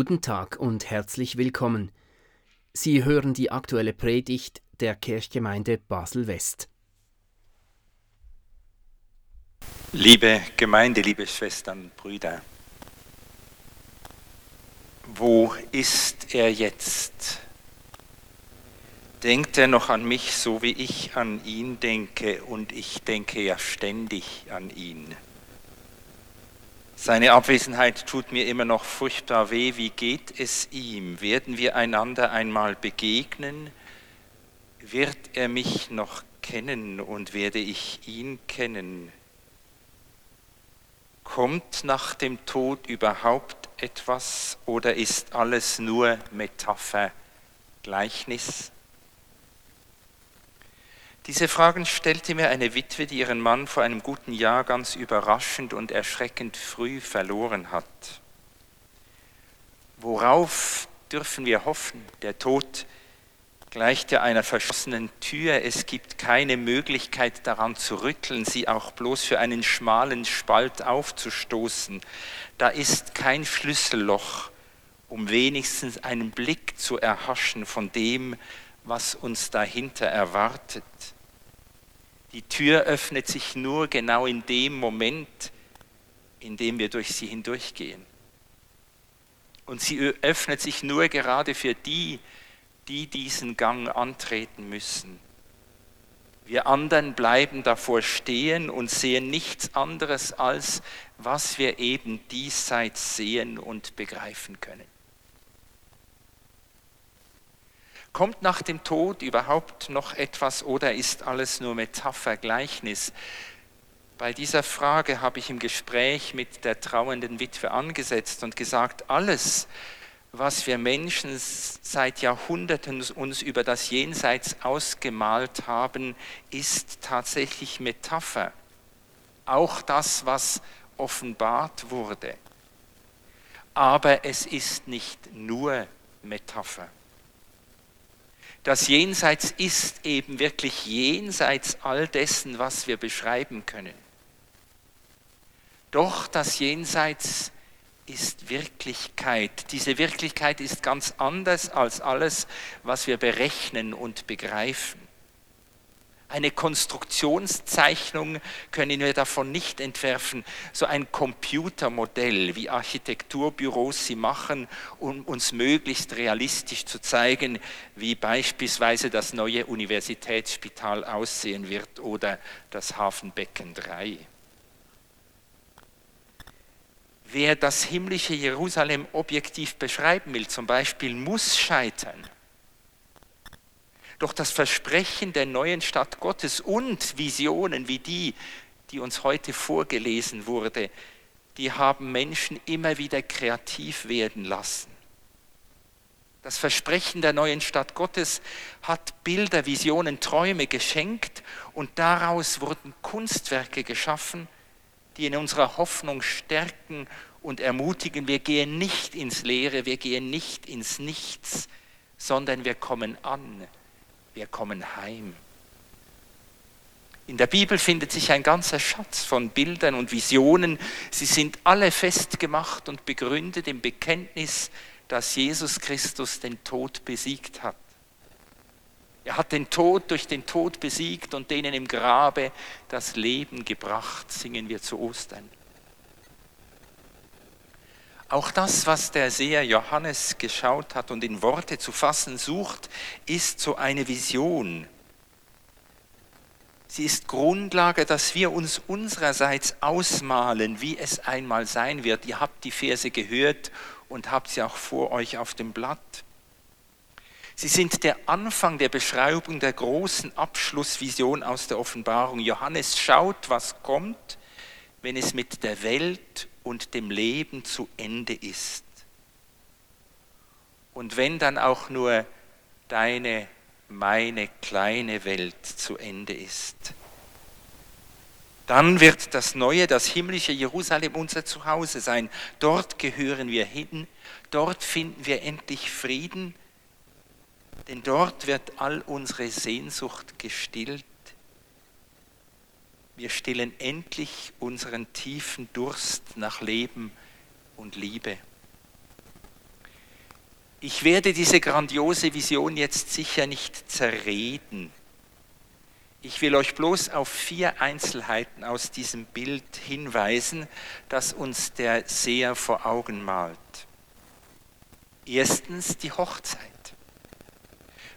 Guten Tag und herzlich willkommen. Sie hören die aktuelle Predigt der Kirchgemeinde Basel-West. Liebe Gemeinde, liebe Schwestern Brüder, wo ist er jetzt? Denkt er noch an mich, so wie ich an ihn denke, und ich denke ja ständig an ihn. Seine Abwesenheit tut mir immer noch furchtbar weh. Wie geht es ihm? Werden wir einander einmal begegnen? Wird er mich noch kennen und werde ich ihn kennen? Kommt nach dem Tod überhaupt etwas oder ist alles nur Metapher, Gleichnis? Diese Fragen stellte mir eine Witwe, die ihren Mann vor einem guten Jahr ganz überraschend und erschreckend früh verloren hat. Worauf dürfen wir hoffen? Der Tod gleicht ja einer verschlossenen Tür. Es gibt keine Möglichkeit daran zu rütteln, sie auch bloß für einen schmalen Spalt aufzustoßen. Da ist kein Schlüsselloch, um wenigstens einen Blick zu erhaschen von dem, was uns dahinter erwartet. Die Tür öffnet sich nur genau in dem Moment, in dem wir durch sie hindurchgehen. Und sie öffnet sich nur gerade für die, die diesen Gang antreten müssen. Wir anderen bleiben davor stehen und sehen nichts anderes als, was wir eben diesseits sehen und begreifen können. Kommt nach dem Tod überhaupt noch etwas oder ist alles nur Metapher, Gleichnis? Bei dieser Frage habe ich im Gespräch mit der trauernden Witwe angesetzt und gesagt, alles, was wir Menschen seit Jahrhunderten uns über das Jenseits ausgemalt haben, ist tatsächlich Metapher. Auch das, was offenbart wurde. Aber es ist nicht nur Metapher. Das Jenseits ist eben wirklich jenseits all dessen, was wir beschreiben können. Doch das Jenseits ist Wirklichkeit. Diese Wirklichkeit ist ganz anders als alles, was wir berechnen und begreifen. Eine Konstruktionszeichnung können wir davon nicht entwerfen. So ein Computermodell, wie Architekturbüros sie machen, um uns möglichst realistisch zu zeigen, wie beispielsweise das neue Universitätsspital aussehen wird oder das Hafenbecken 3. Wer das himmlische Jerusalem objektiv beschreiben will, zum Beispiel, muss scheitern. Doch das Versprechen der neuen Stadt Gottes und Visionen wie die, die uns heute vorgelesen wurde, die haben Menschen immer wieder kreativ werden lassen. Das Versprechen der neuen Stadt Gottes hat Bilder, Visionen, Träume geschenkt und daraus wurden Kunstwerke geschaffen, die in unserer Hoffnung stärken und ermutigen. Wir gehen nicht ins Leere, wir gehen nicht ins Nichts, sondern wir kommen an wir kommen heim. In der Bibel findet sich ein ganzer Schatz von Bildern und Visionen. Sie sind alle festgemacht und begründet im Bekenntnis, dass Jesus Christus den Tod besiegt hat. Er hat den Tod durch den Tod besiegt und denen im Grabe das Leben gebracht, singen wir zu Ostern. Auch das, was der Seher Johannes geschaut hat und in Worte zu fassen sucht, ist so eine Vision. Sie ist Grundlage, dass wir uns unsererseits ausmalen, wie es einmal sein wird. Ihr habt die Verse gehört und habt sie auch vor euch auf dem Blatt. Sie sind der Anfang der Beschreibung der großen Abschlussvision aus der Offenbarung. Johannes schaut, was kommt, wenn es mit der Welt und dem Leben zu Ende ist. Und wenn dann auch nur deine, meine kleine Welt zu Ende ist, dann wird das neue, das himmlische Jerusalem unser Zuhause sein. Dort gehören wir hin, dort finden wir endlich Frieden, denn dort wird all unsere Sehnsucht gestillt wir stillen endlich unseren tiefen Durst nach Leben und Liebe. Ich werde diese grandiose Vision jetzt sicher nicht zerreden. Ich will euch bloß auf vier Einzelheiten aus diesem Bild hinweisen, das uns der Seher vor Augen malt. Erstens die Hochzeit.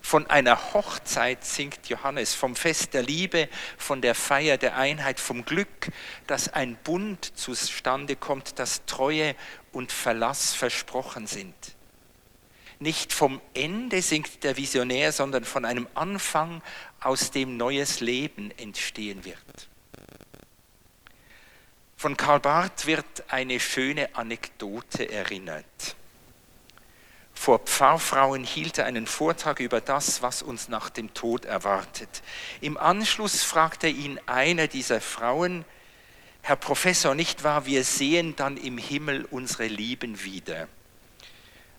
Von einer Hochzeit singt Johannes, vom Fest der Liebe, von der Feier der Einheit, vom Glück, dass ein Bund zustande kommt, dass Treue und Verlass versprochen sind. Nicht vom Ende singt der Visionär, sondern von einem Anfang, aus dem neues Leben entstehen wird. Von Karl Barth wird eine schöne Anekdote erinnert. Vor Pfarrfrauen hielt er einen Vortrag über das, was uns nach dem Tod erwartet. Im Anschluss fragte ihn eine dieser Frauen, Herr Professor, nicht wahr, wir sehen dann im Himmel unsere Lieben wieder.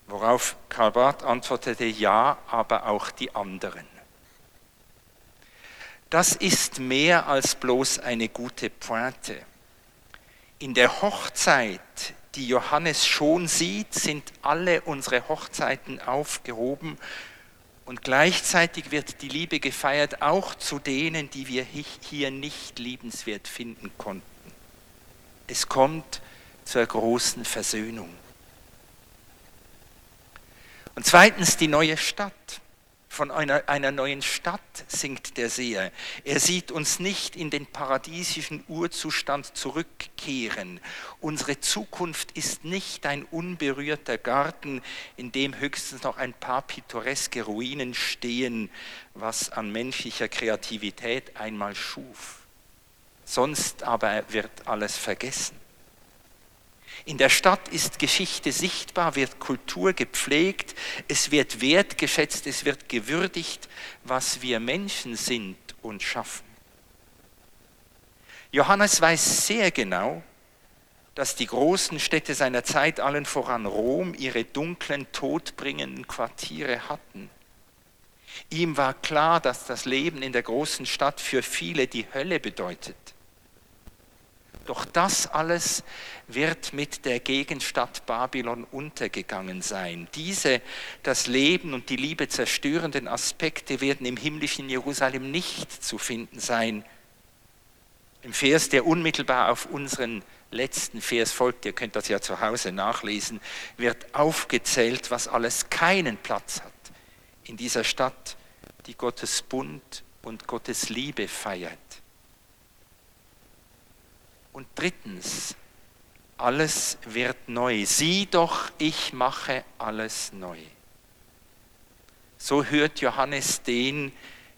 Worauf Karl Barth antwortete, ja, aber auch die anderen. Das ist mehr als bloß eine gute Pointe. In der Hochzeit, die Johannes schon sieht, sind alle unsere Hochzeiten aufgehoben und gleichzeitig wird die Liebe gefeiert auch zu denen, die wir hier nicht liebenswert finden konnten. Es kommt zur großen Versöhnung. Und zweitens die neue Stadt. Von einer, einer neuen Stadt singt der Seher. Er sieht uns nicht in den paradiesischen Urzustand zurückkehren. Unsere Zukunft ist nicht ein unberührter Garten, in dem höchstens noch ein paar pittoreske Ruinen stehen, was an menschlicher Kreativität einmal schuf. Sonst aber wird alles vergessen. In der Stadt ist Geschichte sichtbar, wird Kultur gepflegt, es wird wertgeschätzt, es wird gewürdigt, was wir Menschen sind und schaffen. Johannes weiß sehr genau, dass die großen Städte seiner Zeit, allen voran Rom, ihre dunklen, todbringenden Quartiere hatten. Ihm war klar, dass das Leben in der großen Stadt für viele die Hölle bedeutet. Doch das alles wird mit der Gegenstadt Babylon untergegangen sein. Diese das Leben und die Liebe zerstörenden Aspekte werden im himmlischen Jerusalem nicht zu finden sein. Im Vers, der unmittelbar auf unseren letzten Vers folgt, ihr könnt das ja zu Hause nachlesen, wird aufgezählt, was alles keinen Platz hat in dieser Stadt, die Gottes Bund und Gottes Liebe feiert. Und drittens, alles wird neu. Sieh doch, ich mache alles neu. So hört Johannes den,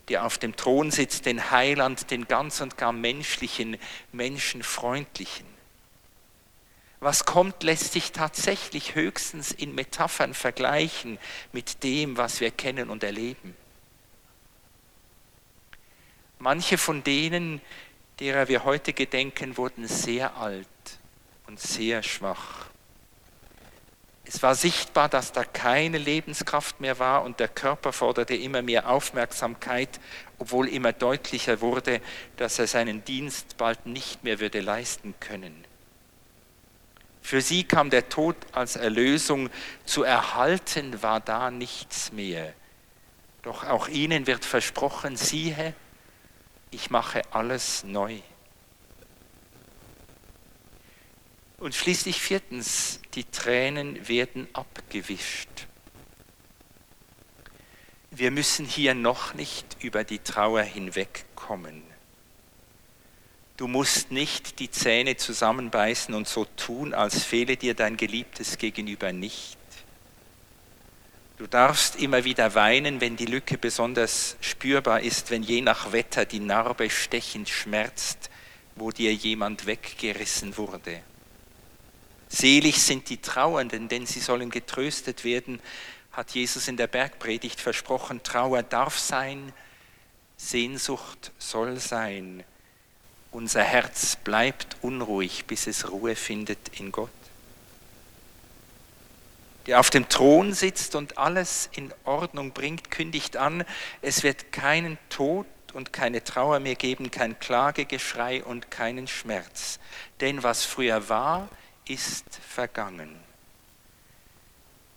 der auf dem Thron sitzt, den Heiland, den ganz und gar menschlichen, menschenfreundlichen. Was kommt, lässt sich tatsächlich höchstens in Metaphern vergleichen mit dem, was wir kennen und erleben. Manche von denen, derer wir heute gedenken, wurden sehr alt und sehr schwach. Es war sichtbar, dass da keine Lebenskraft mehr war und der Körper forderte immer mehr Aufmerksamkeit, obwohl immer deutlicher wurde, dass er seinen Dienst bald nicht mehr würde leisten können. Für sie kam der Tod als Erlösung, zu erhalten war da nichts mehr. Doch auch ihnen wird versprochen, siehe, ich mache alles neu. Und schließlich viertens, die Tränen werden abgewischt. Wir müssen hier noch nicht über die Trauer hinwegkommen. Du musst nicht die Zähne zusammenbeißen und so tun, als fehle dir dein Geliebtes gegenüber nicht. Du darfst immer wieder weinen, wenn die Lücke besonders spürbar ist, wenn je nach Wetter die Narbe stechend schmerzt, wo dir jemand weggerissen wurde. Selig sind die Trauernden, denn sie sollen getröstet werden, hat Jesus in der Bergpredigt versprochen. Trauer darf sein, Sehnsucht soll sein. Unser Herz bleibt unruhig, bis es Ruhe findet in Gott der auf dem Thron sitzt und alles in Ordnung bringt, kündigt an, es wird keinen Tod und keine Trauer mehr geben, kein Klagegeschrei und keinen Schmerz. Denn was früher war, ist vergangen.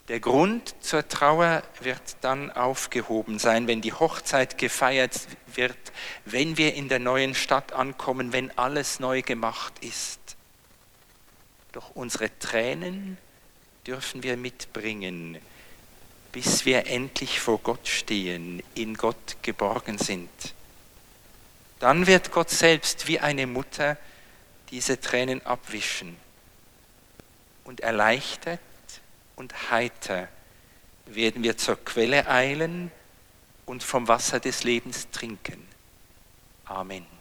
Der Grund zur Trauer wird dann aufgehoben sein, wenn die Hochzeit gefeiert wird, wenn wir in der neuen Stadt ankommen, wenn alles neu gemacht ist. Doch unsere Tränen dürfen wir mitbringen, bis wir endlich vor Gott stehen, in Gott geborgen sind. Dann wird Gott selbst wie eine Mutter diese Tränen abwischen und erleichtert und heiter werden wir zur Quelle eilen und vom Wasser des Lebens trinken. Amen.